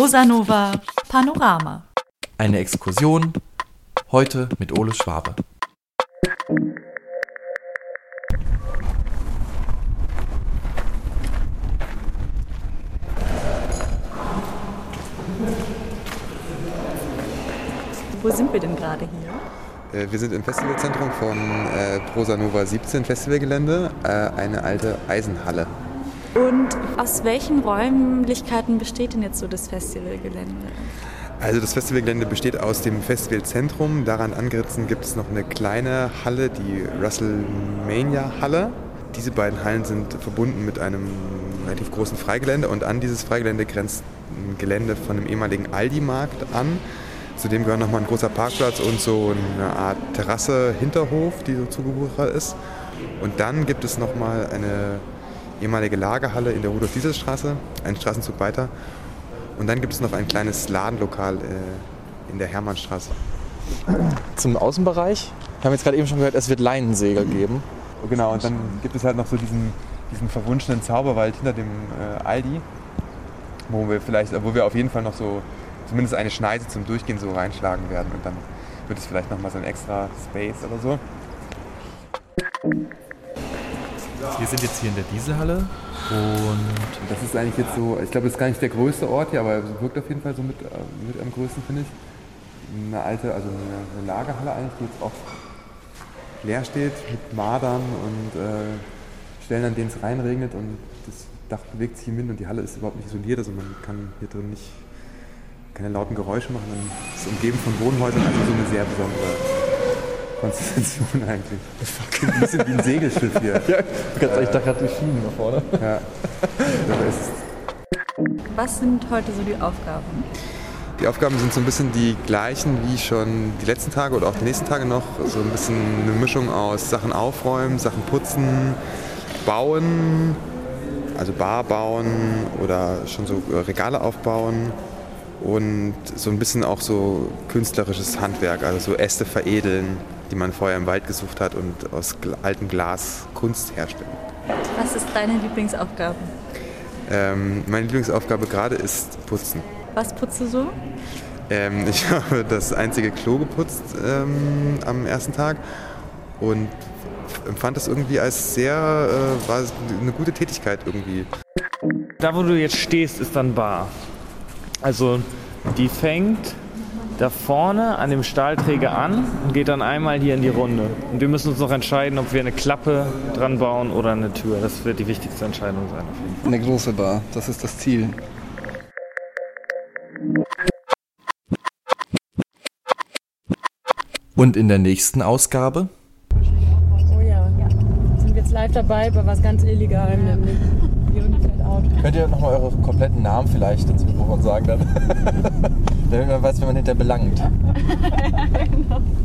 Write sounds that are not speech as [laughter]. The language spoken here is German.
Rosanova Panorama. Eine Exkursion, heute mit Ole Schwabe. Wo sind wir denn gerade hier? Äh, Wir sind im Festivalzentrum von äh, Prosa Nova 17 Festivalgelände, äh, eine alte Eisenhalle. Und aus welchen Räumlichkeiten besteht denn jetzt so das Festivalgelände? Also das Festivalgelände besteht aus dem Festivalzentrum. Daran angrenzend gibt es noch eine kleine Halle, die WrestleMania Halle. Diese beiden Hallen sind verbunden mit einem relativ großen Freigelände und an dieses Freigelände grenzt ein Gelände von dem ehemaligen Aldi-Markt an. Zudem gehören nochmal ein großer Parkplatz und so eine Art Terrasse, Hinterhof, die so zugewuchert ist. Und dann gibt es nochmal eine ehemalige Lagerhalle in der Rudolf-Diesel-Straße, einen Straßenzug weiter. Und dann gibt es noch ein kleines Ladenlokal äh, in der Hermannstraße. Zum Außenbereich. Wir haben jetzt gerade eben schon gehört, es wird Leinensegel geben. Genau, und dann gibt es halt noch so diesen, diesen verwunschenen Zauberwald hinter dem äh, Aldi, wo wir vielleicht, wo wir auf jeden Fall noch so zumindest eine Schneise zum Durchgehen so reinschlagen werden und dann wird es vielleicht nochmal so ein extra Space oder so. Wir sind jetzt hier in der Dieselhalle und Das ist eigentlich jetzt so, ich glaube, das ist gar nicht der größte Ort hier, aber wirkt auf jeden Fall so mit, äh, mit am größten, finde ich. Eine alte, also eine, Lagerhalle eigentlich, die jetzt auch leer steht mit Madern und äh, Stellen, an denen es reinregnet und das Dach bewegt sich im Wind und die Halle ist überhaupt nicht isoliert, also man kann hier drin nicht keine lauten Geräusche machen. Man ist umgeben von Wohnhäusern, also so eine sehr besondere Konstellation eigentlich. Ein bisschen wie ein Segelschiff hier. [laughs] Ja, ich dachte gerade die Schienen da vorne. Ja. Was sind heute so die Aufgaben? Die Aufgaben sind so ein bisschen die gleichen wie schon die letzten Tage oder auch die nächsten Tage noch. So ein bisschen eine Mischung aus Sachen aufräumen, Sachen putzen, bauen, also Bar bauen oder schon so Regale aufbauen und so ein bisschen auch so künstlerisches Handwerk, also so Äste veredeln, die man vorher im Wald gesucht hat und aus altem Glas Kunst herstellen. Was ist deine Lieblingsaufgabe? Ähm, meine Lieblingsaufgabe gerade ist Putzen. Was putzt du so? Ähm, [laughs] ich habe das einzige Klo geputzt ähm, am ersten Tag und empfand das irgendwie als sehr, äh, war eine gute Tätigkeit irgendwie. Da, wo du jetzt stehst, ist dann Bar. Also die fängt da vorne an dem Stahlträger an und geht dann einmal hier in die Runde. Und wir müssen uns noch entscheiden, ob wir eine Klappe dran bauen oder eine Tür. Das wird die wichtigste Entscheidung sein. Auf jeden Fall. Eine große Bar, das ist das Ziel. und in der nächsten Ausgabe Oh ja. Sind wir jetzt live dabei bei was ganz Illegalem, nämlich. Könnt ihr nochmal eure kompletten Namen vielleicht ins Mikrofon sagen dann? [laughs] Damit man weiß, wenn man hinterher belangt. [laughs]